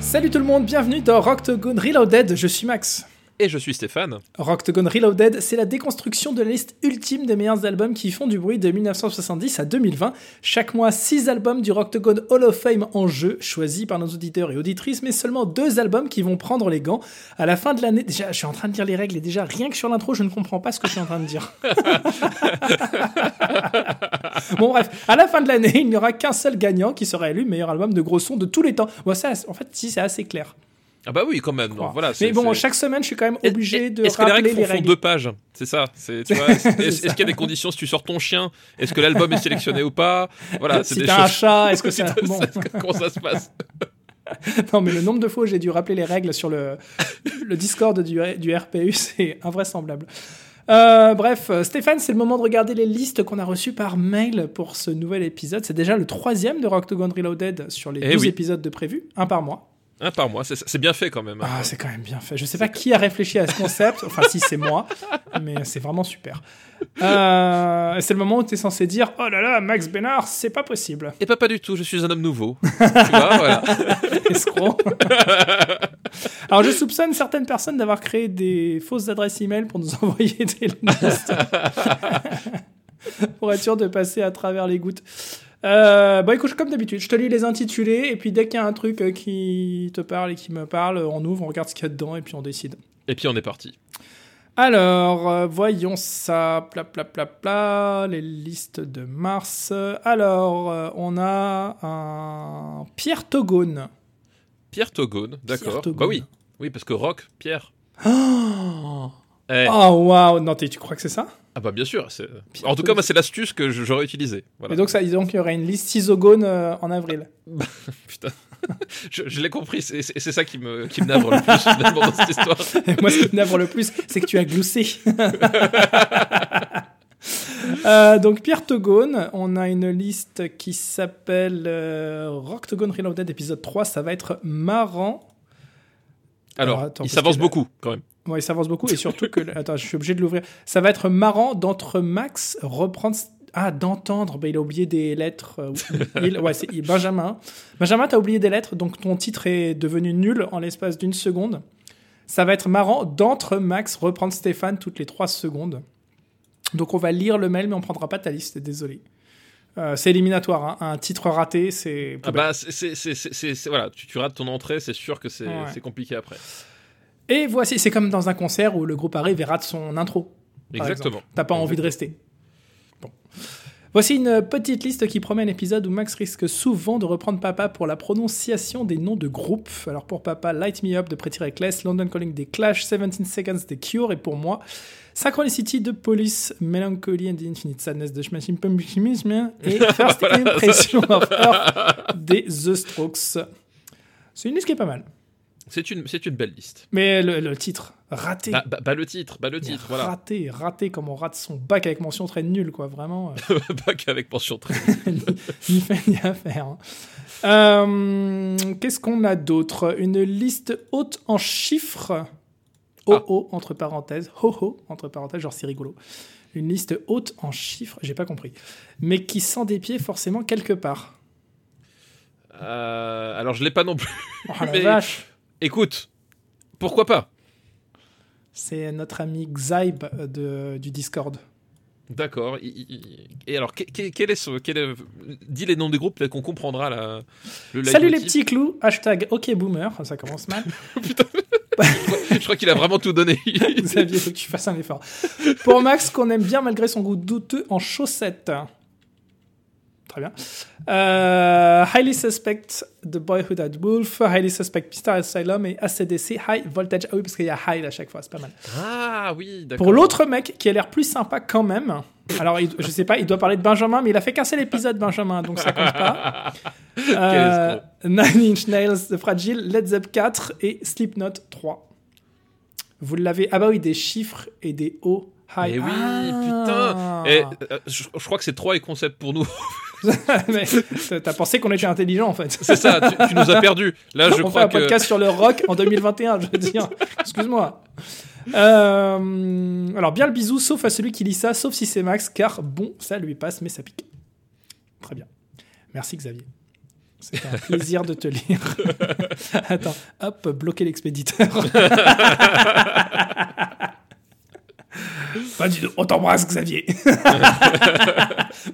Salut tout le monde, bienvenue dans Rocktogone Reloaded, je suis Max. Et je suis Stéphane. Rocktogone Reloaded, c'est la déconstruction de la liste ultime des meilleurs albums qui font du bruit de 1970 à 2020. Chaque mois, 6 albums du Rocktogone Hall of Fame en jeu, choisis par nos auditeurs et auditrices, mais seulement deux albums qui vont prendre les gants. À la fin de l'année, déjà, je suis en train de dire les règles et déjà, rien que sur l'intro, je ne comprends pas ce que je suis en train de dire. bon, bref, à la fin de l'année, il n'y aura qu'un seul gagnant qui sera élu meilleur album de gros son de tous les temps. Bon, ça, en fait, si, c'est assez clair. Ah bah oui, quand même. Donc, voilà, mais bon, chaque semaine, je suis quand même obligé de est-ce rappeler que les règles les font règles. deux pages C'est ça. C'est, est-ce, est-ce qu'il y a des conditions si tu sors ton chien Est-ce que l'album est sélectionné ou pas Voilà, c'est si des t'as un choses. chat, est-ce que c'est bon. Comment ça se passe Non, mais le nombre de fois où j'ai dû rappeler les règles sur le, le Discord du, du RPU, c'est invraisemblable. Euh, bref, euh, Stéphane, c'est le moment de regarder les listes qu'on a reçues par mail pour ce nouvel épisode. C'est déjà le troisième de Rocktogone Reloaded sur les Eh 12 oui. épisodes de prévu, un par mois. Un par mois, c'est, bien fait quand même. Ah, c'est quand même bien fait. Je sais pas qui a réfléchi à ce concept. Enfin, si, c'est moi. Mais c'est vraiment super. Euh, c'est le moment où tu es censé dire Oh là là, Max Bénard, c'est pas possible. Et pas pas du tout. Je suis un homme nouveau. tu vois, voilà. Escroc. Alors, je soupçonne certaines personnes d'avoir créé des fausses adresses email pour nous envoyer des listes. pour être sûr de passer à travers les gouttes. Euh, bon, écoute, comme d'habitude, je te lis les intitulés, et puis dès qu'il y a un truc euh, qui te parle et qui me parle, on ouvre, on regarde ce qu'il y a dedans, et puis on décide. Et puis on est parti. Alors, euh, voyons ça, pla pla pla pla, les listes de mars. Alors, euh, on a un Pierre Togone. Pierre Togone, d'accord. Bah oui, oui, parce que Rock, Pierre. Oh, Eh, waouh, non, tu crois que c'est ça? Ah bah bien sûr. En tout cas, moi, c'est l'astuce que j'aurais utilisée. Voilà. Et donc, ça, donc, il y aurait une liste isogone euh, en avril. Putain. je je l'ai compris, c'est ça qui me, qui me navre le plus finalement dans cette histoire. Et moi, ce qui m'énerve le plus, c'est que tu as gloussé. Euh, donc Pierre Togone, on a une liste qui s'appelle euh, Rock Togone Reloaded épisode 3, ça va être marrant. Alors, Alors, attends, il s'avance beaucoup quand même. Ouais, il s'avance beaucoup et surtout que attends, je suis obligé de l'ouvrir. Ça va être marrant d'entre Max reprendre ah d'entendre, bah, il a oublié des lettres. euh, il- ouais, c'est il- Benjamin. Benjamin, t'as oublié des lettres, donc ton titre est devenu nul en l'espace d'une seconde. Ça va être marrant d'entre Max reprendre Stéphane toutes les trois secondes. Donc on va lire le mail, mais on prendra pas ta liste. Désolé. Euh, c'est éliminatoire. hein. Un titre raté, c'est. Ah bah, c'est- voilà, tu, tu rates ton entrée, c'est sûr que c'est Ouais. c'est compliqué après. Et voici, c'est comme dans un concert où le groupe arrive et rate son intro. Exactement. T'as pas envie de rester. Bon. Voici une petite liste qui promet un épisode où Max risque souvent de reprendre Papa pour la prononciation des noms de groupes. Alors pour Papa, Light Me Up de Pretty Reckless, London Calling des Clash, 17 Seconds des Cure, et pour moi, Synchronicity de Police, Melancholy and the Infinite Sadness de Smashing Pumpkins, et First Impression of Earth des The Strokes. C'est une liste qui est pas mal. C'est une, c'est une belle liste. Mais le, le titre, raté. Bah, bah- bah, le titre, bah le titre, voilà. Raté, raté comme on rate son bac avec mention très nulle, quoi, vraiment. euh, Pas qu'avec mention très. ni fait ni à faire. hein. Euh, Qu'est-ce qu'on a d'autre? Une liste haute en chiffres. Oh Ah. oh, entre parenthèses. Ho ho, entre parenthèses, genre c'est rigolo. Une liste haute en chiffres, j'ai pas compris. Mais qui sent des pieds forcément quelque part. Euh, alors, je l'ai pas non plus. Oh la Mais- vache Écoute, pourquoi pas? C'est notre ami Xybe euh, de, du Discord. D'accord. il- il- il- Et alors, que- que- quel est ce. quel est- Dis les noms des groupes, peut-être qu'on comprendra la, le Salut les petits clous, hashtag ok boomer, ça commence mal. Je crois qu'il a vraiment tout donné. Xavier, faut que tu fasses un effort. Pour Max, qu'on aime bien malgré son goût douteux en chaussettes. Très bien. Euh, highly Suspect, The Boyhood at Wolf, Highly Suspect, Star Asylum et ACDC, High Voltage. Ah oui, parce qu'il y a High à chaque fois, c'est pas mal. ah oui, d'accord. Pour l'autre mec, qui a l'air plus sympa quand même, alors il- je sais pas, il doit parler de Benjamin, mais il a fait qu'un seul épisode, Benjamin, donc ça compte pas. Euh, Nine Inch Nails, The Fragile, Led Zepp 4 et Slipknot 3. Vous l'avez. Ah bah oui, des chiffres et des hauts. High. Eh oui, Ah. putain. Et, euh, je, je crois que c'est trois et concept pour nous. Mais t'as- pensé qu'on était intelligent en fait. C'est ça, tu, tu nous as perdu. Là, je On fait crois un que. podcast sur le rock en 2021, je veux dire. Excuse-moi. Euh, alors, bien le bisou, sauf à celui qui lit ça, sauf si c'est Max, car bon, ça lui passe, mais ça pique. Très bien. Merci Xavier. C'était un plaisir de te lire. Attends, hop, bloquer l'expéditeur. Pas du tout. On t'embrasse, Xavier.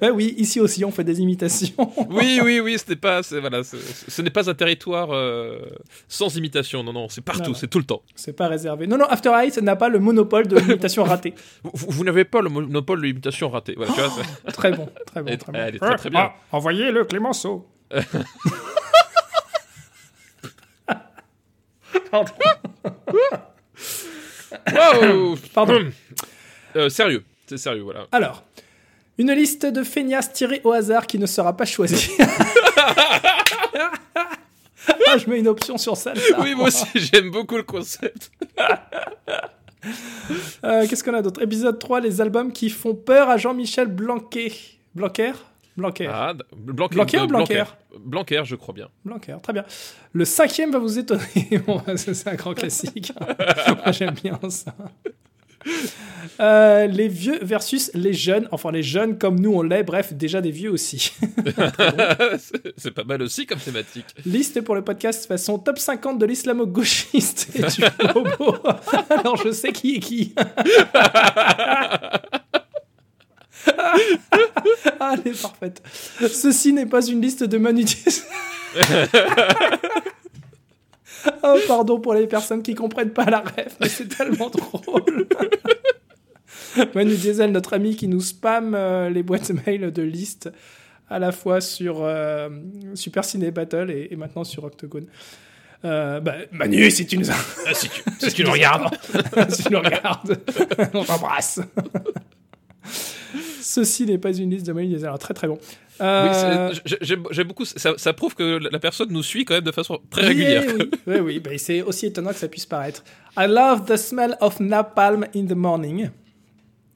ouais, oui, ici aussi, on fait des imitations. Oui, oui, oui, ce n'est pas, voilà, ce n'est pas un territoire euh, sans imitation. Non, non, c'est partout, c'est tout le temps. C'est pas réservé. Non, non, After Eight n'a pas le monopole de l'imitation ratée. Vous, n'avez pas le monopole de l'imitation ratée. Voilà, tu vois, c'est- Très bon, très bon. Elle est- très bon. elle est très, très bien. Ah, Envoyez-le, Clémenceau. Pardon. Waouh Pardon. Euh, Sérieux, c'est sérieux, voilà. Alors, une liste de feignasses tirées au hasard qui ne sera pas choisie. ah, je mets une option sur ça. Oui, moi aussi, j'aime beaucoup le concept. Euh, Qu'est-ce qu'on a d'autre? Épisode 3, les albums qui font peur à Jean-Michel Blanquer. Blanquer? Blanquer. Ah, Blanquer, Blanquer ou euh, Blanquer? Blanquer, je crois bien. Blanquer, très bien. Le cinquième va vous étonner. Bon, c'est un grand classique. Moi, j'aime bien ça. Euh, les vieux versus les jeunes, enfin les jeunes comme nous on l'est, bref, déjà des vieux aussi. C'est- pas mal aussi comme thématique. Liste pour le podcast façon top 50 de l'islamo-gauchiste et du homo. Alors je sais qui est qui. ah, elle est parfaite. Ceci n'est pas une liste de Manu Diesel. Oh, pardon pour les personnes qui comprennent pas la ref, mais c'est tellement drôle. Manu Diesel, notre ami qui nous spamme euh, les boîtes mail de listes à la fois sur euh, Super Ciné Battle et, et maintenant sur Octogone. Euh, bah, Manu, si tu nous, Ah, si tu, si tu le regardes. si tu nous regardes, on t'embrasse. Ceci n'est pas une liste de Diesel. Alors, très très bon. Oui, Euh, j'ai- beaucoup. Ça, ça prouve que la personne nous suit quand même de façon très régulière. Oui, oui, oui, bah, c'est aussi étonnant que ça puisse paraître. I love the smell of napalm in the morning.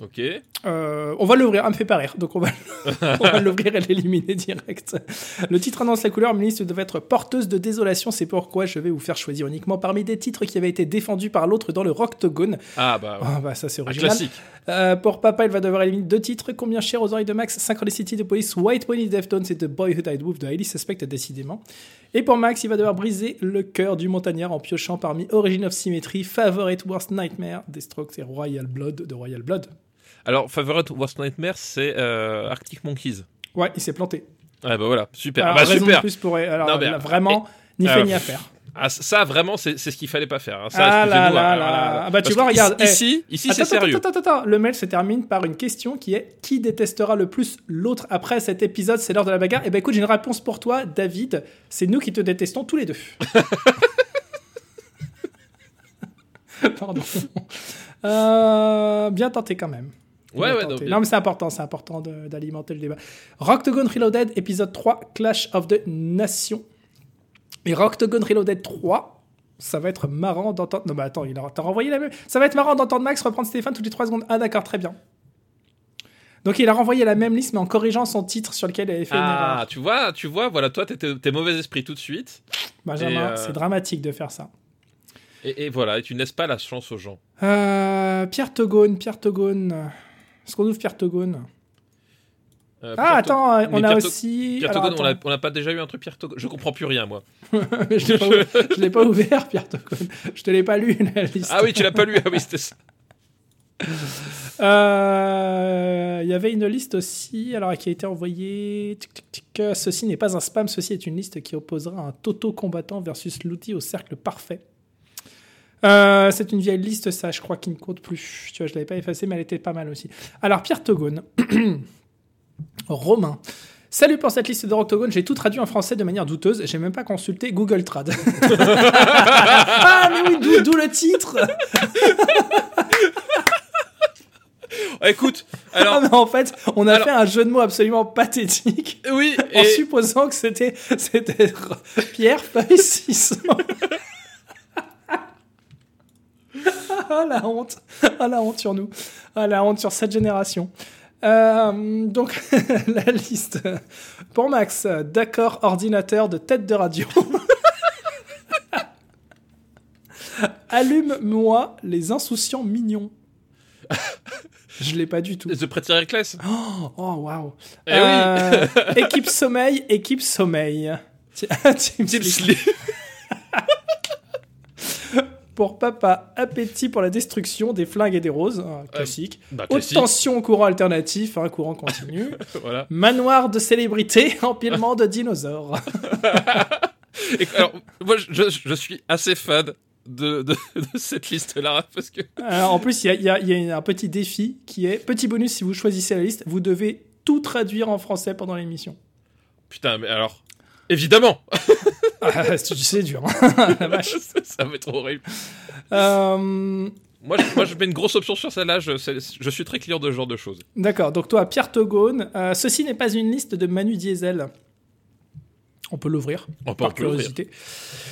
Ok. Euh, on va l'ouvrir, elle me fait pas rire, donc on va, l'ouvrir et l'éliminer direct. Le titre annonce la couleur, ma liste devait être porteuse de désolation, c'est pourquoi je vais vous faire choisir uniquement parmi des titres qui avaient été défendus par l'autre dans le Rocktogone. Ah bah, ouais. Ah bah ça c'est un original. classique. Euh, pour papa, il va devoir éliminer deux titres. Combien cher aux oreilles de Max? Synchronicity de Police, White Pony Deftones et The Boy Who Died With de Highly Suspect, décidément. Et pour Max, il va devoir briser le cœur du montagnard en piochant parmi Origin of Symmetry, Favorite Worst Nightmare, des Strokes et Royal Blood de Royal Blood. Alors, Favorite Worst Nightmare, c'est euh, Arctic Monkeys. Ouais, il s'est planté. Ouais, bah voilà, super. Alors, bah de super. plus pour alors Non, mais, là, vraiment ni fait euh, ni à faire. Ah, ça, vraiment, c'est ce qu'il fallait pas faire. hein. Ça, Ah là là là. Ah bah, tu vois, regarde, eh. Ici, ici, c'est sérieux. Attends, attends, attends. Le mail se termine par une question qui est qui détestera le plus l'autre après cet épisode C'est l'heure de la bagarre. Eh ben écoute, j'ai une réponse pour toi, David. C'est nous qui te détestons tous les deux. Pardon. Euh, bien tenté quand même. Ouais, ouais, non, mais- non, mais c'est important, c'est important d'alimenter le débat. Rocktogone Reloaded, épisode 3, Clash of the Nations. Et Rocktogone Reloaded 3, ça va être marrant d'entendre. Non, mais attends, il a... t'as renvoyé la même. Ça va être marrant d'entendre Max reprendre Stéphane toutes les 3 secondes. Ah, d'accord, très bien. Donc il a renvoyé la même liste, mais en corrigeant son titre sur lequel il avait fait une Ah, erreur. tu vois, tu vois, voilà, toi, t'es- mauvais esprit tout de suite. Benjamin, euh, c'est dramatique de faire ça. Et, et voilà, et tu laisses pas la chance aux gens. Euh, Pierre Togone, Pierre Togone. Est-ce qu'on ouvre Pierre Togone Euh, Ah, attends, Mais on a Pierre aussi. Pierre alors, Togone, on n'a pas déjà eu un truc Pierre Togone Je comprends plus rien, moi. Je je l'ai pas ouvert, Pierre Togone. Je te l'ai pas lu, la liste. Ah oui, tu l'as pas lu. Ah oui, c'était ça. Euh, Il y avait une liste aussi, alors qui a été envoyée. Tic, tic, tic. Euh, Ceci n'est pas un spam, ceci est une liste qui opposera un Toto combattant versus l'outil au cercle parfait. Euh, c'est une vieille liste, ça, je crois, qui ne compte plus. Tu vois, je l'avais pas effacée, mais elle était pas mal aussi. Alors, Pierre Togone, Romain. Salut pour cette liste de Rocktogone, j'ai tout traduit en français de manière douteuse, j'ai même pas consulté Google Trad. ah, mais oui, d'où- le titre Ah, écoute, Ah, alors, mais en fait, on a Alors- fait un jeu de mots absolument pathétique oui, en et supposant que c'était c'était Pierre Feuille 600. ah la honte, ah la honte sur nous, ah la honte sur cette génération. Euh, donc, la liste. Pour Max, d'accord, ordinateur de tête de radio. Allume-moi les insouciants mignons. Je l'ai pas du tout. The Pretty Reckless. Oh, oh waouh. Eh Euh, équipe sommeil, équipe sommeil. Team Team Sleep. Sleep. Pour papa, appétit pour la destruction des flingues et des roses, un classique. Bah, Haute tension, courant alternatif, un courant continu. Voilà. Manoir de célébrité, empilement de dinosaures. Et, alors, moi, je, suis assez fan de, de, de cette liste-là parce que Alors, Euh, en plus, y y il y a un petit défi qui est petit bonus si vous choisissez la liste, vous devez tout traduire en français pendant l'émission. putain, mais alors évidemment, Ah, c'est dur. La vache. ça va être horrible. Euh, Moi, je, moi, je mets une grosse option sur celle-là. Je, suis très client de ce genre de choses. D'accord, donc toi, Pierre Togone, euh, ceci n'est pas une liste de Manu Diesel. On peut l'ouvrir, On peut, par peut curiosité.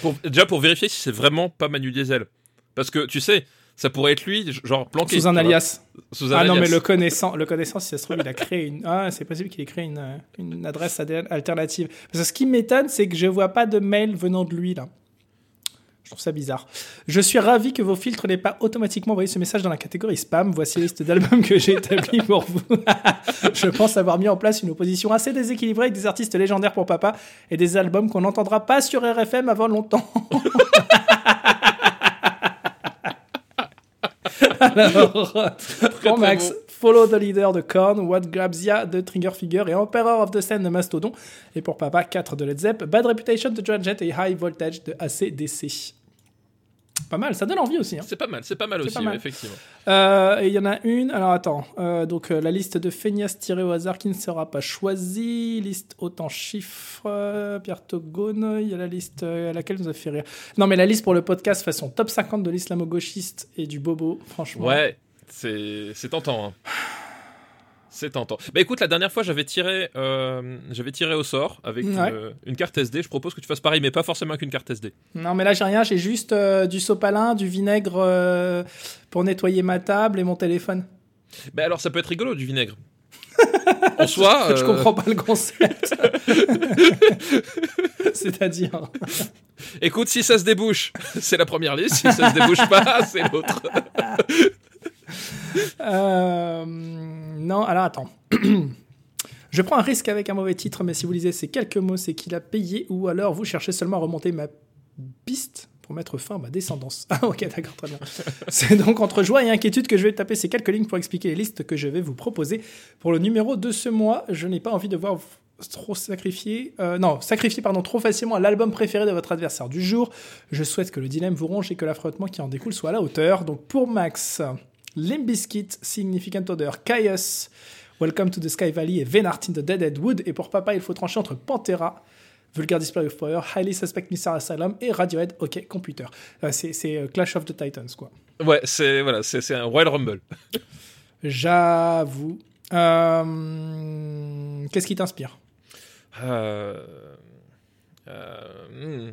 Pour- déjà pour vérifier si c'est vraiment pas Manu Diesel, parce que tu sais, ça pourrait être lui, genre planqué Sous un alias. Sous un Ah non, mais le connaissant, le connaissant, si ça se trouve, il a créé une. Ah, c'est possible qu'il ait créé une, une adresse ad- alternative. Parce que ce qui m'étonne, c'est que je vois pas de mail venant de lui, là. Je trouve ça bizarre. Je suis ravi que vos filtres n'aient pas automatiquement envoyé ce message dans la catégorie spam. Voici la liste d'albums que j'ai établie pour vous. je pense avoir mis en place une opposition assez déséquilibrée avec des artistes légendaires pour papa et des albums qu'on n'entendra pas sur RFM avant longtemps. Alors, très Max, bon. Follow the Leader de Korn, What Grabs Ya de Trigger Figure et Emperor of the Sand de Mastodon. Et pour papa, 4 de Led Zepp, Bad Reputation de Joan Jett et High Voltage de ACDC. Pas mal, ça donne envie aussi. hein. C'est pas mal, c'est pas mal aussi, pas mal. ouais, effectivement. Euh, et il y en a une, alors attends, euh, donc euh, la liste de Feignas tirée au hasard qui ne sera pas choisie, liste en chiffres, Pierre Togone, il y a la liste à laquelle nous a fait rire. Non mais la liste pour le podcast façon top 50 de l'islamo-gauchiste et du bobo, franchement. Ouais, c'est c'est tentant. hein. C'est tentant. Bah écoute, la dernière fois, j'avais tiré, euh, j'avais tiré au sort avec Ouais. une, une carte SD. Je propose que tu fasses pareil, mais pas forcément avec une carte SD. Non mais là j'ai rien, j'ai juste euh, du sopalin, du vinaigre euh, pour nettoyer ma table et mon téléphone. Bah alors, ça peut être rigolo du vinaigre. en soi, Je euh, comprends pas le concept. C'est-à-dire. Écoute, si ça se débouche, c'est la première liste. Si ça se débouche pas, c'est l'autre. Euh, non, alors attends. Je prends un risque avec un mauvais titre, mais si vous lisez ces quelques mots, c'est qu'il a payé, ou alors vous cherchez seulement à remonter ma piste pour mettre fin à ma descendance. Ah ok, d'accord, très bien. C'est donc entre joie et inquiétude que je vais taper ces quelques lignes pour expliquer les listes que je vais vous proposer. Pour le numéro de ce mois, je n'ai pas envie de voir trop sacrifier, euh, non, sacrifier pardon, trop facilement l'album préféré de votre adversaire du jour. Je souhaite que le dilemme vous ronge et que l'affrontement qui en découle soit à la hauteur. Donc pour Max, Limp Bizkit, Significant Other, Caius, Welcome to the Sky Valley et Venart in the Dead Wood. Et pour papa, il faut trancher entre Pantera, Vulgar Display of Power, Highly Suspect Missile Asylum et Radiohead, OK, Computer. Euh, c'est euh, Clash of the Titans, quoi. Ouais, c'est voilà, c'est c'est un Royal Rumble. J'avoue. Euh, Qu'est-ce qui t'inspire? Euh, euh, hmm.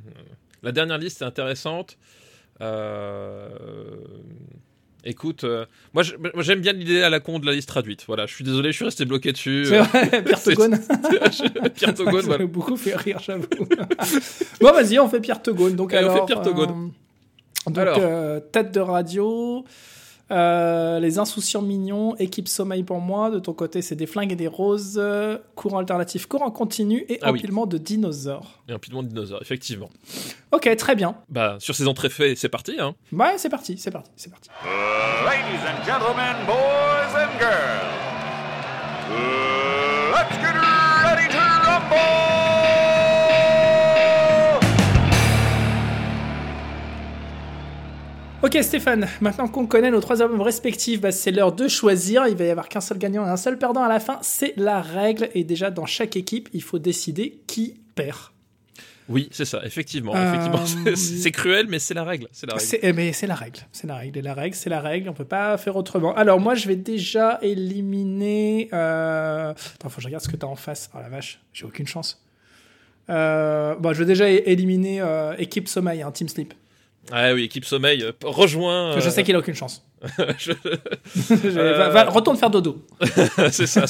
La dernière liste est intéressante. Euh, Écoute, euh, moi j'aime bien l'idée à la con de la liste traduite. Voilà, je suis désolé, je suis resté bloqué dessus. C'est vrai, Pierre Togone. Pierre Togone, Ça voilà. m'a beaucoup fait rire, j'avoue. bon, vas-y, on fait Pierre Togone. Donc, Allez, on alors, fait Pierre Togone. euh, donc, Alors. euh, tête de radio, euh, les insouciants mignons, équipe sommeil pour moi. De ton côté, c'est des flingues et des roses, euh, courant alternatif, courant continu et Ah oui. empilement de dinosaures. Et un pilement de dinosaure, effectivement. Ok, très bien. Bah, sur ces entrées faits, c'est parti. Hein. Ouais, c'est parti, c'est parti, c'est parti. Ladies and gentlemen, boys and girls, let's get ready to rumble! Ok Stéphane, maintenant qu'on connaît nos trois albums respectifs, bah, c'est l'heure de choisir. Il va y avoir qu'un seul gagnant et un seul perdant à la fin. C'est la règle. Et déjà, dans chaque équipe, il faut décider qui perd. Oui, c'est ça, effectivement. Euh, effectivement c'est- cruel, mais c'est la règle. C'est la règle. Eh, mais c'est la règle. C'est la règle. Et la règle, c'est la règle. On peut pas faire autrement. Alors, moi, je vais déjà éliminer. Euh... Attends, faut que je regarde ce que tu as en face. Oh la vache, j'ai aucune chance. Euh... Bon, je vais déjà éliminer euh, équipe sommeil, hein, Team Sleep. Ah oui, équipe sommeil, euh, que Je euh, sais qu'il a aucune chance. je- Je- va- va- retourne faire dodo. De c'est ça.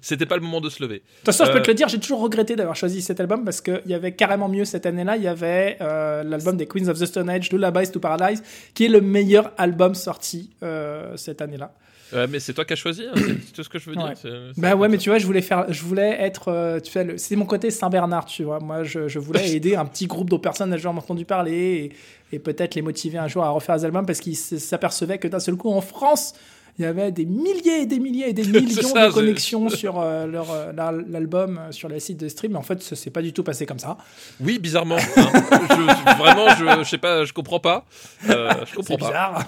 C'était pas le moment de se lever. toute façon, je peux Euh, te le dire, j'ai toujours regretté d'avoir choisi cet album parce qu'il y avait carrément mieux cette année-là. Il y avait euh, l'album des Queens of the Stone Age, Lullabies to Paradise, qui est le meilleur album sorti euh, cette année-là. Ouais, mais c'est toi qui as choisi, hein, c'est tout ce que je veux dire. Ouais. c'est- c'est Bah ouais, mais ça. tu vois, je voulais faire, je voulais être, euh, tu sais, le- c'est mon côté Saint-Bernard, tu vois. Moi, je, je voulais aider un petit groupe de personnes à jamais entendu parler et, et peut-être les motiver un jour à refaire des albums parce qu'ils s'apercevaient que d'un seul coup, en France, il y avait des milliers et des milliers et des millions ça, de c'est- connexions sur euh, leur, euh, la- l'album euh, sur les sites de stream. Mais en fait, ça s'est pas du tout passé comme ça. Oui, bizarrement. hein. Je- vraiment, je, je sais pas, je comprends pas. Euh, je comprends C'est pas. bizarre.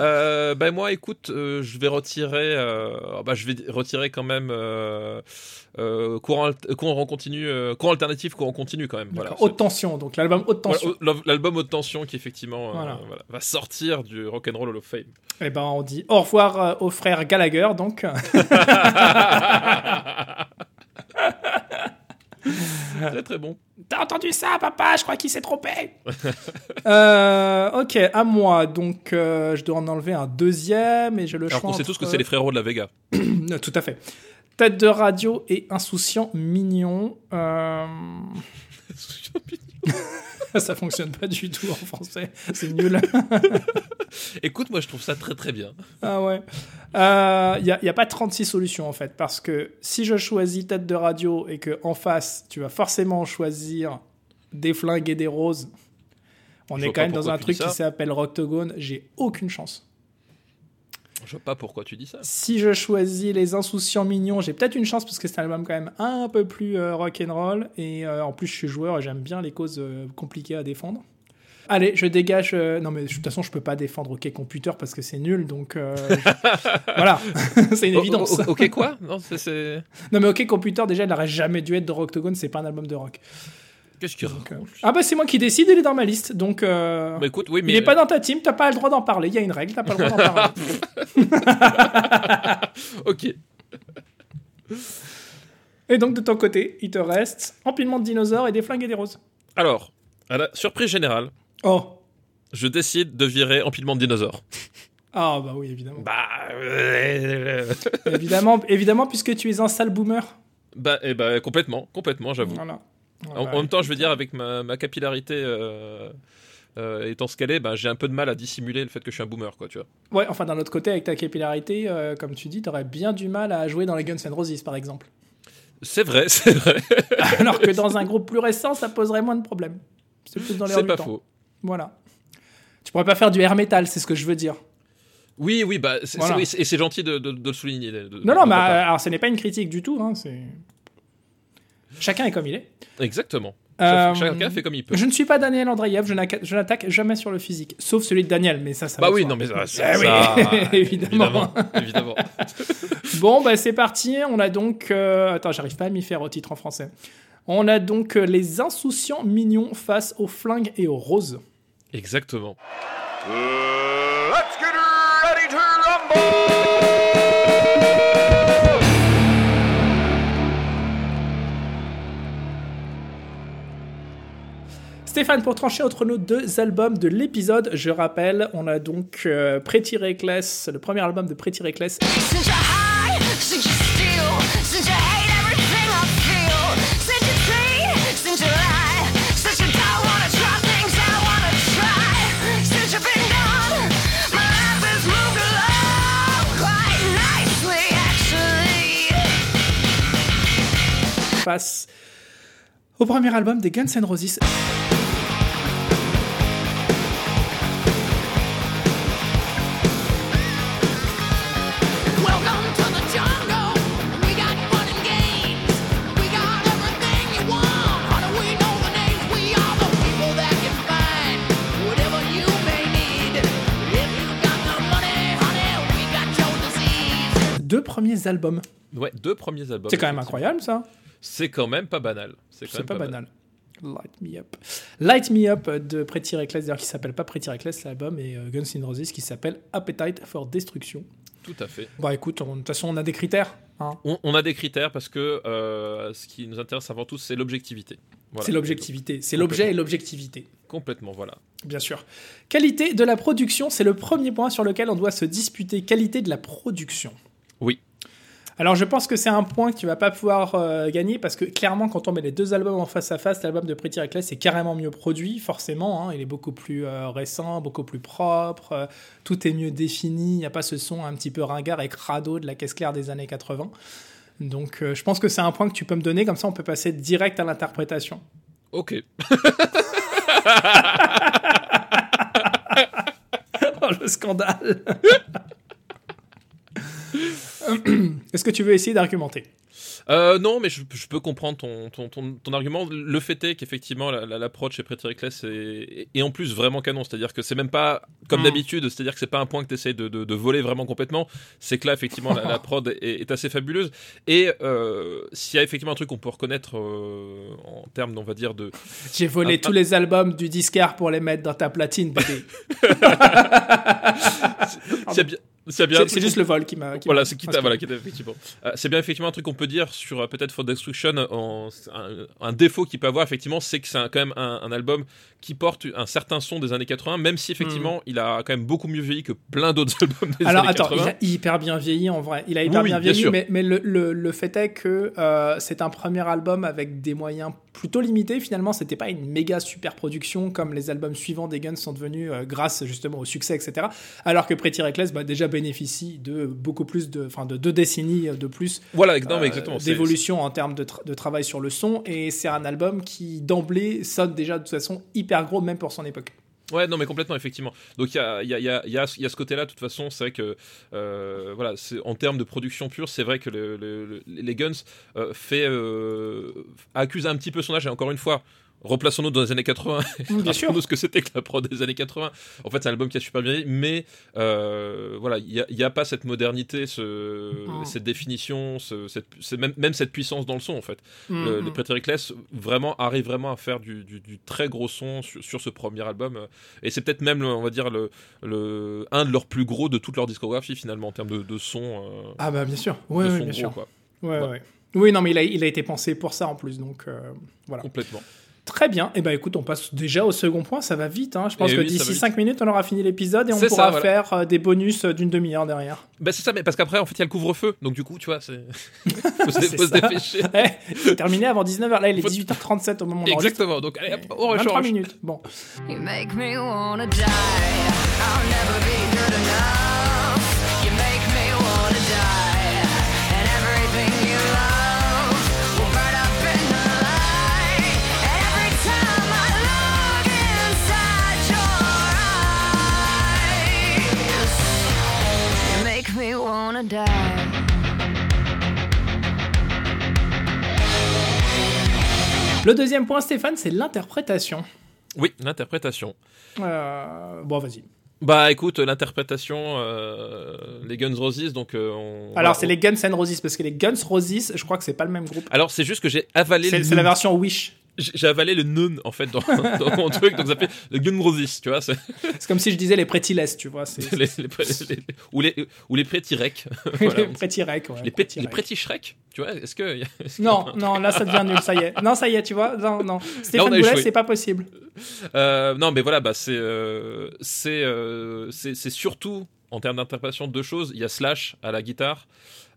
Euh, ben moi, écoute, euh, je vais retirer. euh, bah, je vais retirer quand même euh, courant, courant continu, courant alternatif, courant continu quand même. Voilà. Haute tension, donc l'album Haute tension. L'album haute tension qui effectivement Voilà. va sortir du Rock'n'Roll Hall of Fame. Et ben, on dit au revoir aux frères Gallagher, donc. très très bon. T'as entendu ça, papa? Je crois qu'il s'est trompé. Euh, ok, à moi. Donc, euh, je dois en enlever un deuxième et j'ai le Alors qu'on sait tous que c'est les frérots de la Vega. Tout à fait. Tête de radio et insouciant mignon. Euh, ça fonctionne pas du tout en français. C'est nul. Écoute, moi je trouve ça très très bien. ah ouais. Il n'y a, y a pas 36 solutions en fait. Parce que si je choisis tête de radio et que en face, tu vas forcément choisir des flingues et des roses. On Je est quand même dans un truc qui s'appelle Rocktogone. J'ai aucune chance. Je vois pas pourquoi tu dis ça. Si je choisis les insouciants mignons, j'ai peut-être une chance parce que c'est un album quand même un peu plus euh, rock'n'roll et euh, en plus je suis joueur et j'aime bien les causes euh, compliquées à défendre. Allez, je dégage. euh, non mais de toute façon je peux pas défendre OK Computer parce que c'est nul donc voilà, c'est une évidence. ok quoi? Non, c'est. Non mais OK Computer déjà il n'aurait jamais dû être de Rocktogone, c'est pas un album de rock. Qu'est-ce qu'il Donc, euh, raconte Ah bah c'est moi qui décide, il est dans ma liste donc. euh, Bah écoute, oui, mais. Il est pas dans ta team, t'as pas le droit d'en parler. Il y a une règle, t'as pas le droit d'en parler. Ok. Et donc de ton côté, il te reste empilement de dinosaures et des flingues et des roses. Alors, à la surprise générale, Oh, je décide de virer empilement de dinosaures. ah bah oui évidemment. Bah. euh, évidemment, évidemment puisque tu es un sale boomer. Bah, eh bah, complètement, complètement, j'avoue. Voilà. En, même temps, je veux dire, avec ma, ma capillarité euh, euh, étant ce qu'elle est, bah, j'ai un peu de mal à dissimuler le fait que je suis un boomer, quoi, tu vois. Ouais, enfin d'un autre côté, avec ta capillarité, euh, comme tu dis, t'aurais bien du mal à jouer dans les Guns N' Roses par exemple. C'est vrai, c'est vrai. Alors que dans un groupe plus récent, ça poserait moins de problèmes. C'est plus dans l'air c'est du pas temps. faux. Voilà. Tu pourrais pas faire du air metal, c'est ce que je veux dire. Oui, oui, bah, Voilà. oui, et c'est gentil de, de- de le souligner. de- Non, non, mais alors ce n'est pas une critique du tout. Hein, c'est chacun est comme il est. Exactement. Euh, Chacun fait comme il peut. Je ne suis pas Daniel Andreev, je n'attaque- jamais sur le physique, sauf celui de Daniel, mais ça, ça Bah oui, non, mais ça, Eh ça, oui, ça- évidemment. évidemment. évidemment. Bon, bah c'est parti. On a donc. euh, Attends, j'arrive pas à m'y faire au titre en français. On a donc euh, les insouciants mignons face aux flingues et aux roses. Exactement. Let's get ready to rumble! Stéphane, pour trancher entre nos deux albums de l'épisode, je rappelle, on a donc euh, Pretty Reckless, le premier album de Pretty Reckless, Since you're high, since you steal, since you premiers albums. Ouais, deux premiers albums. C'est quand même incroyable ça. C'est quand même pas banal. C'est quand même pas banal. Light Me Up. Light Me Up de Pretty Reckless, d'ailleurs qui s'appelle pas Pretty Reckless l'album, et euh, Guns N' Roses qui s'appelle Appetite for Destruction. Tout à fait. Bah écoute, de toute façon on a des critères. hein. On, on a des critères parce que euh, ce qui nous intéresse avant tout, c'est l'objectivité. Voilà. C'est l'objectivité. C'est l'objet et l'objectivité. Complètement, voilà. Bien sûr. Qualité de la production, c'est le premier point sur lequel on doit se disputer. Qualité de la production. Oui. Alors je pense que c'est un point que tu vas pas pouvoir euh, gagner parce que clairement quand on met les deux albums en face à face, l'album de Pretty Reckless est carrément mieux produit, forcément. hein. il est beaucoup plus euh, récent, beaucoup plus propre, euh, tout est mieux défini. Il n'y a pas ce son un petit peu ringard et crado de la caisse claire des années 80. Donc je pense que c'est un point que tu peux me donner, comme ça on peut passer direct à l'interprétation. Ok. Oh, le scandale Est-ce que tu veux essayer d'argumenter? Euh, non, mais je, je peux comprendre ton, ton, ton, ton argument. Le fait est qu'effectivement, la- la- l'approche chez Pretty est, est en plus vraiment canon. C'est-à-dire que c'est même pas comme Mm. d'habitude, c'est-à-dire que c'est pas un point que tu essaies de, de, de voler vraiment complètement. C'est que là, effectivement, la, la prod est, est assez fabuleuse. Et euh, s'il y a effectivement un truc qu'on peut reconnaître euh, en termes, on va dire, de. J'ai volé tous les albums du disquaire pour les mettre dans ta platine, bébé. S'il y a bien, bien C'est juste le vol qui m'a. Voilà, c'est qui t'a- voilà, effectivement. Euh, c'est bien effectivement un truc qu'on peut dire sur euh, peut-être For Destruction. En, un, un défaut qu'il peut avoir effectivement, c'est que c'est quand même un, un album qui porte un certain son des années 80, même si effectivement il a quand même beaucoup mieux vieilli que plein d'autres albums des. Alors années attends, 80. il a hyper bien vieilli en vrai. Il a hyper Oui, bien oui, vieilli, mais, mais le, le- le fait est que euh, c'est un premier album avec des moyens plutôt limités. Finalement, c'était pas une méga super production comme les albums suivants des Guns sont devenus euh, grâce justement au succès, etc. Alors que Pretty Reckless bah, déjà bénéficie de beaucoup plus de, enfin de deux décennies de plus Voilà, non, mais euh, exactement. d'évolution en termes de, tra- de travail sur le son et c'est un album qui d'emblée sonne déjà de toute façon hyper gros même pour son époque. Ouais, non, mais complètement, effectivement. Donc il y a, y, a, ce côté-là, de toute façon, c'est vrai que, euh, voilà, en termes de production pure, c'est vrai que le, le- le- les Guns euh, fait, euh, accuse un petit peu son âge, et encore une fois, replaçons-nous dans les années 80, Bien sûr. rappelons-nous ce que c'était que la prod des années 80. En fait, c'est un album qui a super bien mais euh, voilà, il n'y a, pas cette modernité, ce, Mm. cette définition, ce, cette, c'est même, même cette puissance dans le son, en fait. Le, Mhm. les Pretty vraiment arrive vraiment à faire du, du- du très gros son sur, sur ce premier album euh, et c'est peut-être même on va dire le, le un de leurs plus gros de toute leur discographie finalement en termes de, de son euh, Ah bah bien sûr, ouais, ouais, bien gros, sûr. quoi. Ouais, Ouais. ouais. Oui, non, mais il a, il a été pensé pour ça en plus, donc euh, voilà. complètement Très bien. Et ben écoute, on passe déjà au second point, ça va vite. hein. Je pense Eh que oui, d'ici vite. 5 minutes, on aura fini l'épisode et on pourra ça, voilà. faire euh, des bonus euh, d'une demi-heure derrière. bah c'est ça mais parce qu'après en fait il y a le couvre-feu donc du coup tu vois c'est faut, se, faut se dépêcher Ouais, terminé avant 19h. Là, il est Faut- 18h37 au moment où on enregistre. exactement donc allez hop on 23 rechange minutes. Bon. You make me wanna die. I'll never be good enough. Wanna die. Le deuxième point, Stéphane, c'est l'interprétation. oui l'interprétation Euh, bon, vas-y. bah écoute l'interprétation euh, les Guns Roses donc euh, on- Alors, c'est les Guns N' Roses, parce que les Guns Roses, je crois que c'est pas le même groupe. alors c'est juste que j'ai avalé C'est le la version Wish. J'ai avalé le nun en fait dans, dans mon truc donc ça fait le Gun Roses tu vois c'est comme si je disais les Pretty Less, tu vois. C'est les, les, les- ou les ou les Pretty Rec les Voilà. Pretty Rec. ouais, les, les Shrek tu vois est-ce que Non, non, là ça devient nul, ça y est. Non, ça y est, tu vois. Non, non. Stéphane Boulet, c'est pas possible. Euh, non mais voilà bah c'est euh, c'est euh, c'est c'est surtout en termes d'interprétation deux choses il y a Slash à la guitare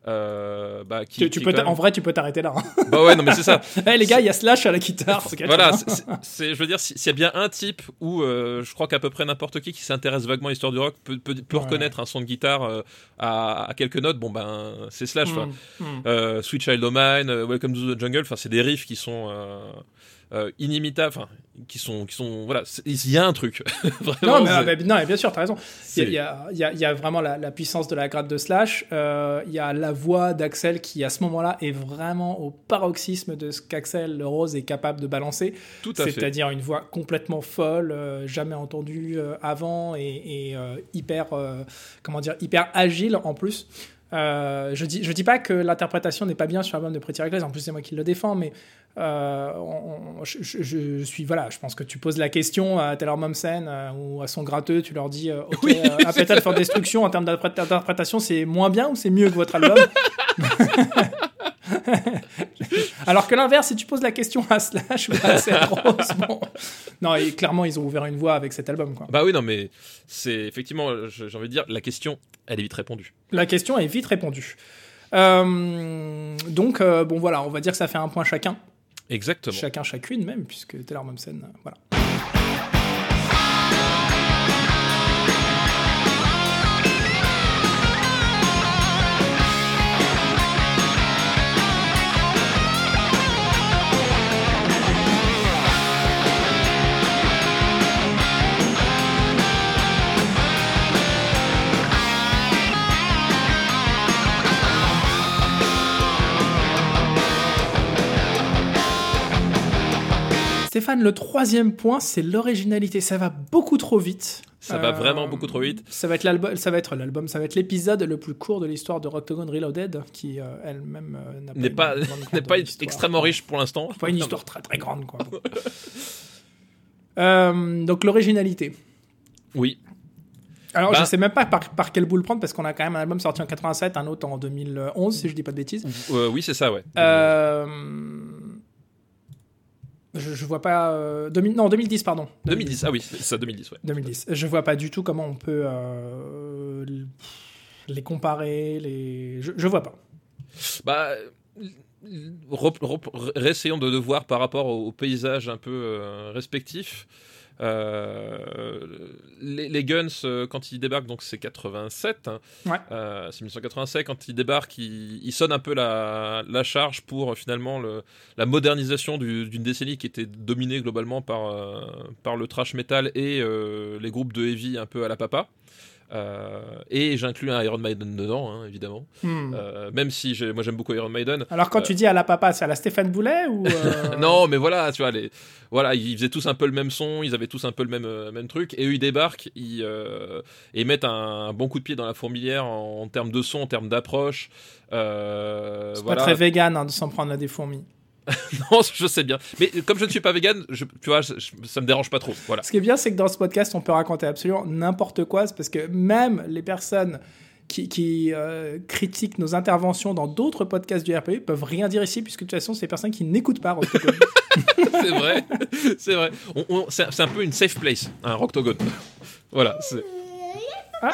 euh, bah, qui, Tu, tu qui peux même- En vrai, tu peux t'arrêter là. hein. bah ouais non mais c'est ça Eh, les gars, il y a Slash à la guitare. voilà, c'est- je veux dire, si- s'il y a bien un type où euh, je crois qu'à peu près n'importe qui qui s'intéresse vaguement à l'histoire du rock peut, peut, peut Ouais. reconnaître un son de guitare euh, à, à quelques notes, bon ben c'est Slash. Mm, mm. Sweet Child of Mine, Welcome to the Jungle, enfin c'est des riffs qui sont euh, inimitables, enfin qui sont, qui sont, voilà, il y a un truc. Vraiment, Non mais, ah, mais- non, mais bien sûr, t'as raison. Il y y y a vraiment la, la puissance de la gratte de Slash. Euh, Il y a la voix d'Axel qui, à ce moment-là, est vraiment au paroxysme de ce qu'Axel le Rose est capable de balancer. tout à fait. C'est-à-dire une voix complètement folle, euh, jamais entendue avant et, et, hyper, comment dire, hyper agile en plus. Euh, je dis, je dis pas que l'interprétation n'est pas bien sur l'album de Pretty Reckless. En plus, c'est moi qui le défends, mais euh, on- je, je- je suis voilà. Je pense que tu poses la question à Taylor Momsen euh, ou à son gratteux, tu leur dis, euh, ok, Oui. euh, Appetite for Destruction en termes d'interprét- d'interprétation, c'est moins bien ou c'est mieux que votre album? Alors que l'inverse, si tu poses la question à Slash ou à Seth Rose, bon, non, et clairement, ils ont ouvert une voie avec cet album, quoi. Bah oui, non, mais c'est effectivement, j'ai envie de dire, la question, elle est vite répondue. La question est vite répondue. Euh, donc, euh, bon, voilà, on va dire que ça fait un point chacun. Exactement. Chacun, chacune même, puisque Taylor Momsen, euh, voilà. Stéphane, le troisième point, c'est l'originalité. Ça va beaucoup trop vite. Ça va Euh, vraiment beaucoup trop vite. Ça va être l'album, ça va être l'album, ça va être l'épisode le plus court de l'histoire de Octagon Reloaded, qui euh, elle-même euh, N'est une pas, extrêmement riche pour l'instant. Pas une histoire très très grande, quoi. Euh, donc l'originalité. Oui. Alors Bah- je sais même pas par, par quel bout le prendre parce qu'on a quand même un album sorti en 87, un autre en 2011 si je dis pas de bêtises. Euh, oui, c'est ça, ouais. Euh, je, je vois pas. euh, 2000 non 2010 pardon. 2010, ah oui, c'est ça, 2010, ouais. 2010. Je vois pas du tout comment on peut euh, les comparer. Les... Je, je vois pas. Bah, réessayons de, de voir par rapport au, au paysage un peu euh, respectif. Euh, les, les Guns, euh, quand ils débarquent, donc c'est 87, hein, Ouais. euh, c'est 1987, quand ils débarquent, ils, ils sonnent un peu la, la charge pour euh, finalement le, la modernisation du- d'une décennie qui était dominée globalement par, euh, par le trash metal et euh, les groupes de heavy un peu à la papa. Euh, et j'inclus un Iron Maiden dedans, hein, évidemment. Hmm. Euh, même si moi j'aime beaucoup Iron Maiden. Alors quand euh, tu dis à la papa, c'est à la Stéphane Boulet ou Non, mais voilà, tu vois, les, voilà, ils faisaient tous un peu le même son, ils avaient tous un peu le même, même truc, et eux ils débarquent, ils, et mettent un, bon coup de pied dans la fourmilière en, en termes de son, en termes d'approche. C'est voilà. pas très vegan hein, de s'en prendre à des fourmis. Non, je sais bien. Mais comme je ne suis pas vegan, je, tu vois, je- je- ça me dérange pas trop. Voilà. Ce qui est bien, c'est que dans ce podcast, on peut raconter absolument n'importe quoi. C'est parce que même les personnes qui, qui, euh, critiquent nos interventions dans d'autres podcasts du RPU peuvent rien dire ici, puisque de toute façon, c'est des personnes qui n'écoutent pas. Rocktogone. c'est vrai, c'est vrai. C'est c'est un peu une safe place, un Rocktogone. Voilà. c'est- Ah.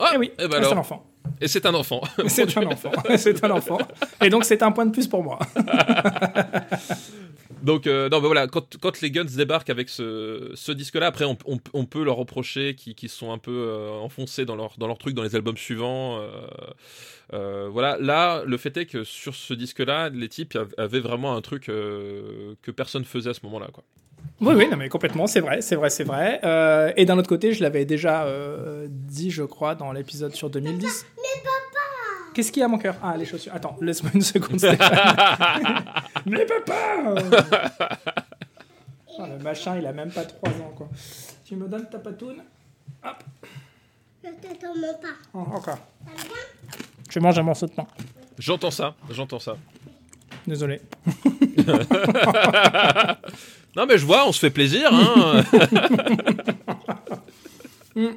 Ah, Eh oui, eh ben c'est alors. l'enfant. Et c'est un enfant. C'est un enfant. c'est un enfant. Et donc, c'est un point de plus pour moi. Donc, euh, non, voilà, quand, quand les Guns débarquent avec ce, ce disque-là, après, on, on- on peut leur reprocher qu'ils qu'ils sont un peu euh, enfoncés dans leur, dans leur truc, dans les albums suivants. euh, voilà, là, le fait est que sur ce disque-là, les types av- avaient vraiment un truc que personne faisait à ce moment-là, quoi. Oui, oui, non, mais complètement, c'est vrai, c'est vrai, c'est vrai. Euh, et d'un autre côté, je l'avais déjà euh, dit, je crois, dans l'épisode sur 2010. Mais papa Qu'est-ce qu'il y a, mon cœur? Ah, les chaussures. Attends, laisse-moi une seconde, Stéphane. mais papa Ah, Le machin, il a même pas 3 ans, quoi. Tu me donnes ta patoune? Hop, Je te tombe pas. Oh, encore. Je mange un morceau de pain. J'entends ça, j'entends ça. Désolé. Non, mais je vois, on se fait plaisir, hein.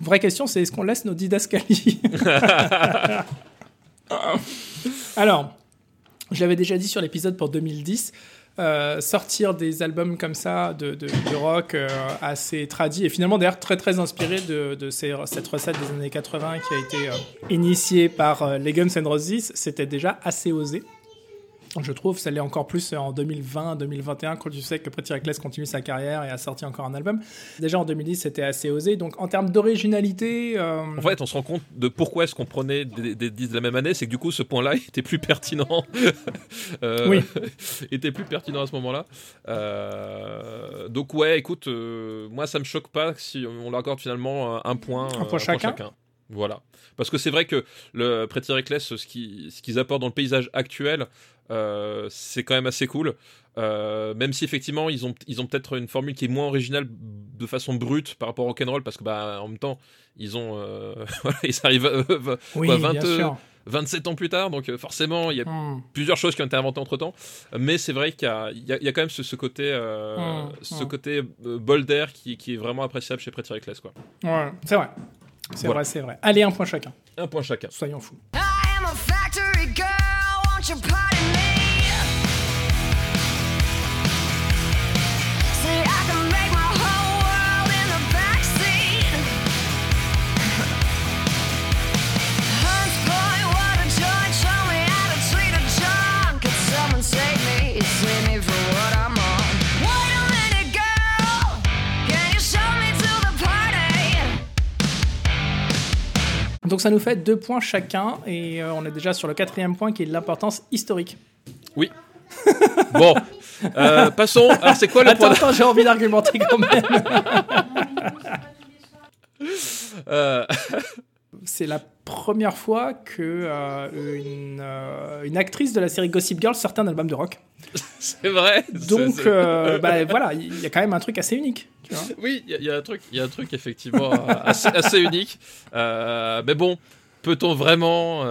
Vraie question, c'est est-ce qu'on laisse nos didascalies Alors, je l'avais déjà dit sur l'épisode pour 2010, euh, sortir des albums comme ça de, rock euh, assez tradis et finalement d'ailleurs très très inspiré de, de cette recette des années 80 qui a été euh, initiée par les Guns N' Roses, c'était déjà assez osé. Je trouve, ça l'est encore plus en 2020-2021 quand tu sais que Pretty Reckless continue sa carrière et a sorti encore un album. Déjà en 2010, c'était assez osé. Donc en termes d'originalité, euh, En fait, on se rend compte de pourquoi est-ce qu'on prenait des, des disques de la même année, c'est que du coup, ce point-là était plus pertinent. Euh, Oui. était plus pertinent à ce moment-là. Euh, donc ouais, écoute, moi ça me choque pas si on leur accorde finalement un, un point, Un point euh, chacun Voilà. Parce que c'est vrai que le Pretty Reckless, ce qui- ce qu'ils apportent dans le paysage actuel, c'est quand même assez cool. Euh, même si effectivement ils ont, ils ont peut-être une formule qui est moins originale de façon brute par rapport au rock'n'roll, parce que bah en même temps ils ont, euh, ils arrivent euh, Oui, Ouais, bien 20, sûr. 27 ans plus tard, donc euh, forcément il y a Hmm. plusieurs choses qui ont été inventées entre temps, mais c'est vrai qu'il y a, il y y a quand même ce, ce côté, euh, Mm, ce mm. côté euh, bol d'air qui, qui est vraiment appréciable chez Pretty Reckless. Quoi. Ouais, c'est vrai. C'est Voilà. vrai, c'est vrai. Allez, un point chacun. Un point chacun. Soyons fous. I am a factory girl, won't you pardon me? Donc ça nous fait deux points chacun et euh, on est déjà sur le quatrième point qui est l'importance historique. Oui. bon, euh, passons. Alors c'est quoi le Attends, point attends, j'ai envie d'argumenter quand même. Euh, C'est la première fois que euh, une, euh, une actrice de la série Gossip Girl sortait un album de rock. C'est vrai. Donc euh, bah, voilà, il y a quand même un truc assez unique. Tu vois Oui, il y, a- il y a un truc, il y a un truc effectivement assez, assez unique. Mais bon, peut-on vraiment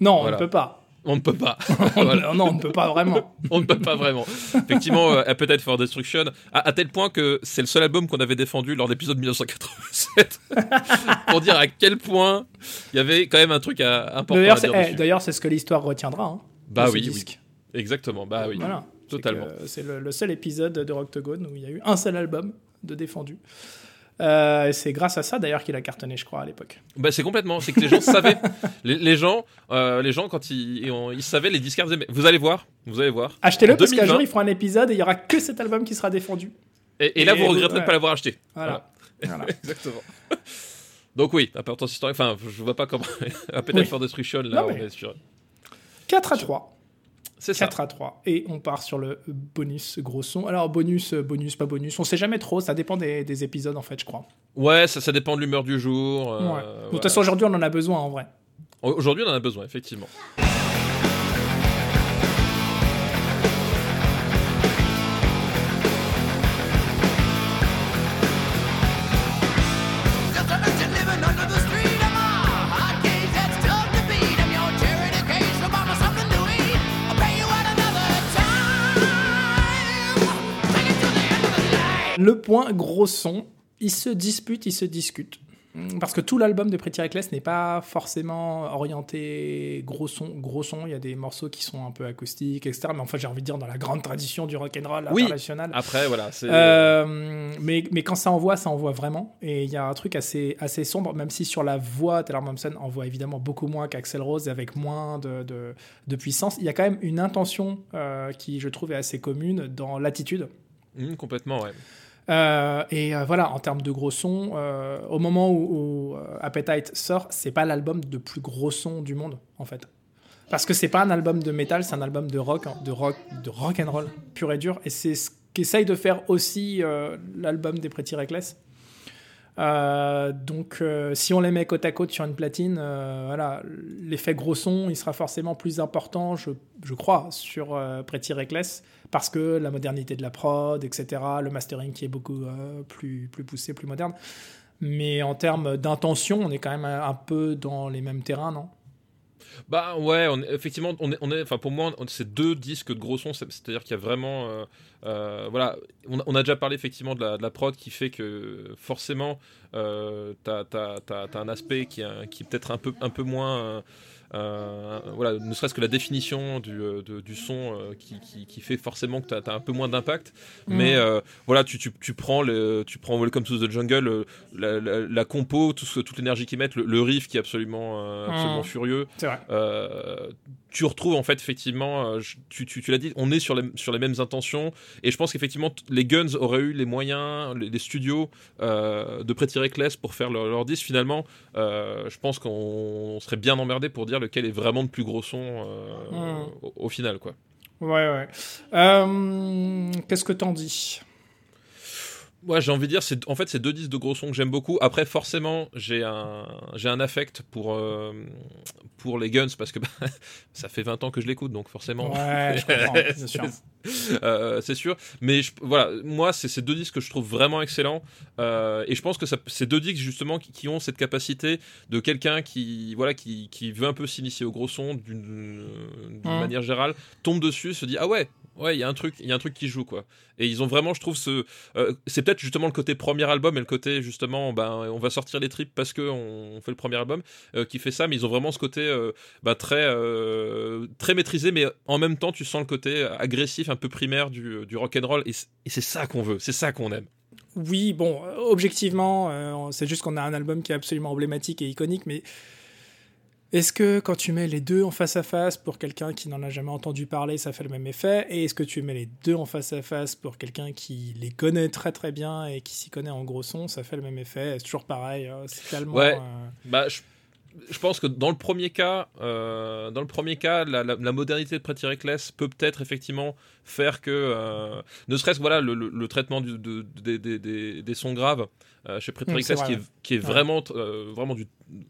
non, on ne peut pas. On ne peut pas. Voilà. Non, on ne peut pas vraiment. On ne peut pas vraiment. Effectivement, euh, Appetite for Destruction, à, à tel point que c'est le seul album qu'on avait défendu lors de l'épisode 1987. pour dire à quel point il y avait quand même un truc à, important D'ailleurs, à c'est dire eh, d'ailleurs, c'est ce que l'histoire retiendra. hein, Bah oui, oui. Exactement, bah oui. Voilà. C'est Totalement. C'est le, le seul épisode de Rocktogone où il y a eu un seul album de défendu. Euh, c'est grâce à ça d'ailleurs qu'il a cartonné, je crois, à l'époque. Bah c'est complètement, c'est que les gens savaient, les, les gens, euh, les gens quand ils, ils, ils savaient les disquaires aimaient. Vous allez voir, vous allez voir. Achetez-le parce qu'un 2020. jour ils feront un épisode et il y aura que cet album qui sera défendu. Et, et là, Et- vous regretterez de ouais. ne pas l'avoir acheté. Voilà. Voilà. Exactement. Donc oui, importance historique. Enfin, je vois pas comment. Appetite Oui. for Destruction, là, Non, on mais- est sur. 4 à 3. C'est ça. 4 à 3. Et on part sur le bonus gros son. Alors, bonus, euh, bonus, pas bonus. On sait jamais trop. Ça dépend des, des épisodes, en fait, je crois. Ouais, ça, ça dépend de l'humeur du jour. euh, Ouais. De voilà. toute façon, aujourd'hui, on en a besoin, en vrai. Aujourd'hui, on en a besoin, effectivement. Le point gros son, ils se disputent, ils se discutent. Mm, Parce que tout l'album de Pretty Reckless n'est pas forcément orienté gros son. Gros son, il y a des morceaux qui sont un peu acoustiques, etc. Mais enfin, j'ai envie de dire dans la grande tradition du rock'n'roll Oui. international. Après, voilà. Euh, mais, mais quand ça envoie, ça envoie vraiment. Et il y a un truc assez, assez sombre, même si sur la voix, Taylor Momsen envoie évidemment beaucoup moins qu'Axel Rose et avec moins de, de, de puissance. Il y a quand même une intention euh, qui, je trouve, est assez commune dans l'attitude. Hum, complètement, ouais. Euh, et euh, voilà, en termes de gros son, euh, au moment où, Appetite sort, c'est pas l'album de plus gros son du monde, en fait. Parce que c'est pas un album de métal, c'est un album de rock, hein, de rock, de rock and roll pur et dur. Et c'est ce qu'essaye de faire aussi l'album des Pretty Reckless. Euh, donc, euh, si on les met côte à côte sur une platine, euh, voilà, l'effet gros son, il sera forcément plus important, je, crois, sur Pretty Reckless, parce que la modernité de la prod, etc., le mastering qui est beaucoup plus, plus poussé, plus moderne. Mais en termes d'intention, on est quand même un peu dans les mêmes terrains, non? Bah ouais, effectivement, on est, enfin pour moi, c'est deux disques de gros sons, c'est- c'est-à-dire qu'il y a vraiment, euh, euh, voilà, on, a- déjà parlé effectivement de la, prod qui fait que forcément, euh, t'as, t'as un aspect qui, est- qui peut-être un peu, un peu moins, euh, voilà, ne serait-ce que la définition du, euh, de- du son euh, qui, qui- qui fait forcément que t'as, as un peu moins d'impact, mais euh, voilà, tu, tu, tu prends le, tu prends Welcome to the Jungle, la, la- la compo, tout ce- toute l'énergie qu'ils mettent, le, le riff qui est absolument, absolument Mm. furieux. C'est vrai. Tu retrouves en fait effectivement, euh, tu, tu, tu l'as dit, on est sur les, sur les mêmes intentions et je pense qu'effectivement les Guns auraient eu les moyens, les, les studios euh, de Pretty Reckless pour faire leur, leur disque finalement. euh, je pense qu'on serait bien emmerdé pour dire lequel est vraiment le plus gros son euh, Mm. au, au final quoi. Ouais, ouais. Qu'est-ce que t'en dis? Ouais, j'ai envie de dire, c'est en fait c'est deux disques de gros sons que j'aime beaucoup. Après, forcément, j'ai un j'ai un affect pour euh, pour les Guns parce que bah, ça fait 20 ans que je l'écoute, donc forcément. Ouais, bien sûr. Euh, c'est sûr. Mais je- voilà, moi, c'est ces deux disques que je trouve vraiment excellents. Euh, et je pense que ça, ces deux disques, justement, qui, qui ont cette capacité de quelqu'un qui, voilà, qui, qui veut un peu s'initier au gros son d'une Mhm. manière générale, tombe dessus, se dit Ah ouais, ouais, il y a un truc, il y a un truc qui joue, quoi. Et ils ont vraiment, je trouve, ce. euh, c'est peut-être justement le côté premier album et le côté, justement, ben, on va sortir les tripes parce qu'on on fait le premier album euh, qui fait ça, mais ils ont vraiment ce côté euh, bah, très, très maîtrisé, mais en même temps, tu sens le côté agressif, un peu primaire du, du rock'n'roll, et c- et c'est ça qu'on veut, c'est ça qu'on aime. Oui, bon, objectivement, c'est juste qu'on a un album qui est absolument emblématique et iconique, mais est-ce que quand tu mets les deux en face à face pour quelqu'un qui n'en a jamais entendu parler, ça fait le même effet? Et est-ce que tu mets les deux en face à face pour quelqu'un qui les connaît très très bien et qui s'y connaît en gros son, ça fait le même effet? C'est toujours pareil, euh, c'est tellement... Ouais. euh, Bah, je, je pense que dans le premier cas, euh, dans le premier cas, la, la- la modernité de Pretty Reckless peut peut-être effectivement faire que, euh, ne serait-ce que voilà, le, le- le traitement du- de- des- des- des- des sons graves chez Reckless, vrai, qui est, qui est Ouais. vraiment, euh, vraiment du,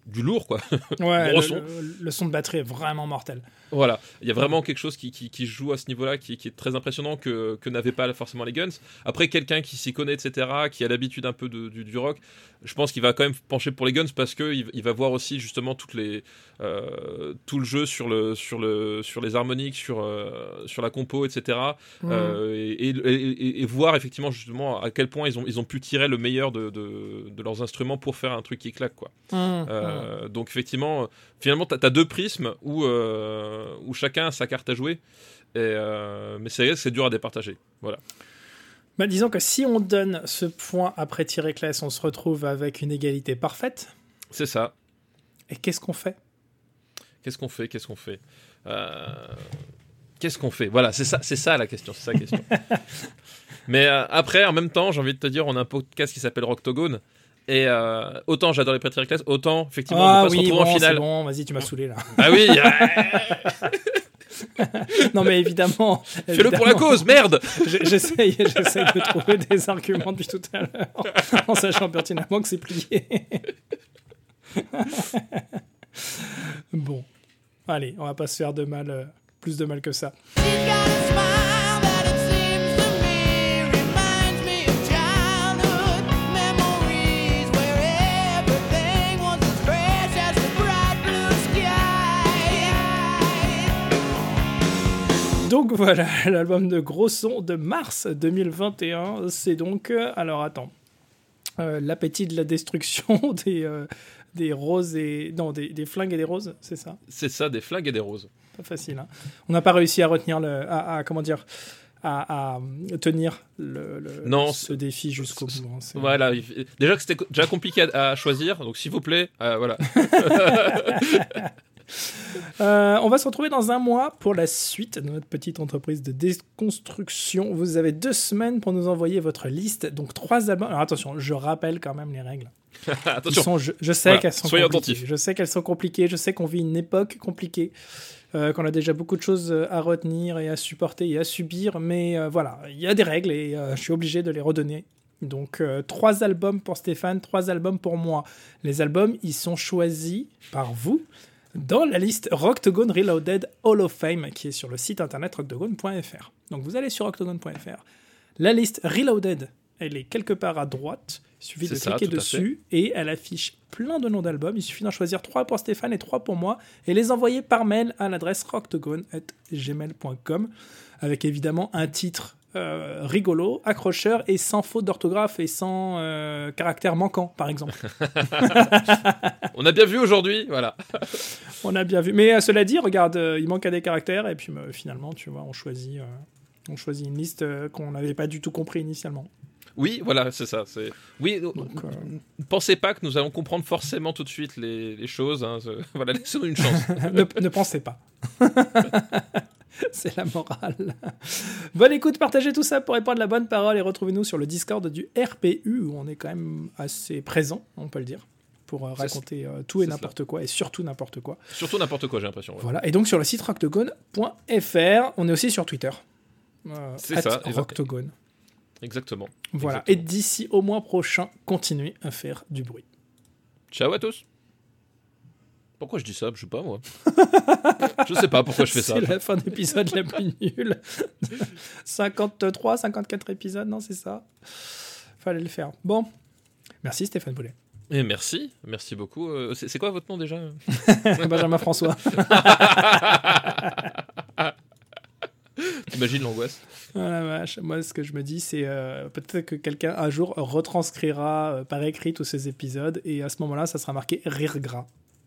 du lourd, quoi. Ouais, Gros le, son. le- le son de batterie est vraiment mortel. Voilà, il y a vraiment quelque chose qui, qui, qui joue à ce niveau-là, qui, qui est très impressionnant que, que n'avaient pas forcément les Guns. Après, quelqu'un qui s'y connaît, etc., qui a l'habitude un peu de- du, du rock, je pense qu'il va quand même pencher pour les Guns parce que il, va voir aussi justement toutes les, euh, tout le jeu sur, le, sur, le, sur les harmoniques, sur, euh, sur la compo, etc. Euh, et, et- et- et voir effectivement justement à quel point ils ont, ils ont pu tirer le meilleur de, de, de leurs instruments pour faire un truc qui claque, quoi. Mm, mm. Euh, donc effectivement, euh, finalement, tu as, deux prismes où, euh, où chacun a sa carte à jouer. Et, mais c'est c'est dur à départager. Voilà. Bah, disons que si on donne ce point après tirer classe, on se retrouve avec une égalité parfaite. C'est ça. Et qu'est-ce qu'on fait? Qu'est-ce qu'on fait? Qu'est-ce qu'on fait? Qu'est-ce qu'on fait? Voilà, c'est ça, c'est ça la question. C'est ça la question. mais euh, après, en même temps, j'ai envie de te dire, on a un podcast qui s'appelle Rocktogone. Et euh, autant j'adore les Pretty Reckless, autant effectivement on Ah peut pas se retrouver bon, en finale. bon, vas-y, tu m'as saoulé là. Ah oui, non mais évidemment. fais-le pour la cause, merde J'essaye, j'essaye de trouver des arguments depuis tout à l'heure, en sachant pertinemment que c'est plié. bon, allez, on va pas se faire de mal, euh, plus de mal que ça. Donc voilà, l'album de gros son de mars 2021, c'est donc, euh, alors attends, Euh, l'appétit de la destruction des, euh, des roses et, non, des, des flingues et des roses, c'est ça? C'est ça, des flingues et des roses. Pas facile. hein. On n'a pas réussi à retenir le. À, à- comment dire à, à tenir le, le- Non, ce défi jusqu'au bout. hein. Voilà, il- déjà que c'était déjà compliqué à, à choisir, donc s'il vous plaît, euh, voilà. Euh, on va se retrouver dans un mois pour la suite de notre petite entreprise de déconstruction. Vous avez deux semaines pour nous envoyer votre liste. Donc trois albums. Alors attention, je rappelle quand même les règles. Attention. sont- je, je sais Voilà, qu'elles sont soyez compliquées. attentifs. Je sais qu'elles sont compliquées. Je sais qu'on vit une époque compliquée, euh, qu'on a déjà beaucoup de choses euh, à retenir et à supporter et à subir. Mais euh, voilà, il y a des règles et je suis obligé de les redonner. Donc euh, trois albums pour Stéphane, trois albums pour moi. Les albums, ils sont choisis par vous dans la liste Rocktogone Reloaded Hall of Fame qui est sur le site internet rocktogone.fr. Donc vous allez sur rocktogone.fr. La liste Reloaded, elle est quelque part à droite. Il suffit de ça, cliquer dessus et elle affiche plein de noms d'albums. Il suffit d'en choisir trois pour Stéphane et trois pour moi et les envoyer par mail à l'adresse rocktogone.gmail.com avec évidemment un titre euh, rigolo, accrocheur et sans faute d'orthographe et sans euh, caractère manquant, par exemple. On a bien vu aujourd'hui, voilà. On a bien vu. Mais euh, cela dit, regarde, il manque à des caractères et puis euh, finalement, tu vois, on choisit, on choisit une liste qu'on n'avait pas du tout compris initialement. Oui, voilà, c'est ça. C'est oui. Donc, Ne pensez pas que nous allons comprendre forcément tout de suite les, les choses. hein, Voilà, laissez-nous une chance. ne, ne pensez pas. C'est la morale. Bonne écoute, partagez tout ça pour répondre la bonne parole et retrouvez-nous sur le Discord du RPU où on est quand même assez présent, on peut le dire, pour euh, raconter euh, tout et n'importe quoi et surtout n'importe quoi. Surtout n'importe quoi, j'ai l'impression. ouais. Voilà, et donc sur le site rocktogone.fr, on est aussi sur Twitter. Euh, C'est ça, Rocktogone. Exactement. Voilà. Exactement. Et d'ici au mois prochain, continuez à faire du bruit. Ciao à tous. Pourquoi je dis ça? Je sais pas moi. je sais pas pourquoi je fais ça. C'est la fin d'épisode la plus nulle. 53, 54 épisodes, non, c'est ça Fallait le faire. Bon. Merci Stéphane Boulet. Et merci, merci beaucoup. Euh, c'est quoi votre nom déjà? Benjamin François. T'imagines l'angoisse? La vache. Moi, ce que je me dis, c'est euh, peut-être que quelqu'un un jour retranscrira euh, par écrit tous ces épisodes et à ce moment-là, ça sera marqué rire gras.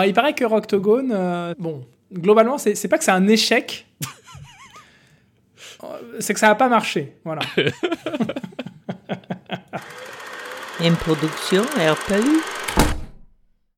Alors, il paraît que Roctogone, euh, bon, globalement, c'est c'est pas que c'est un échec, Euh, c'est que ça n'a pas marché. Voilà. Une production RPU.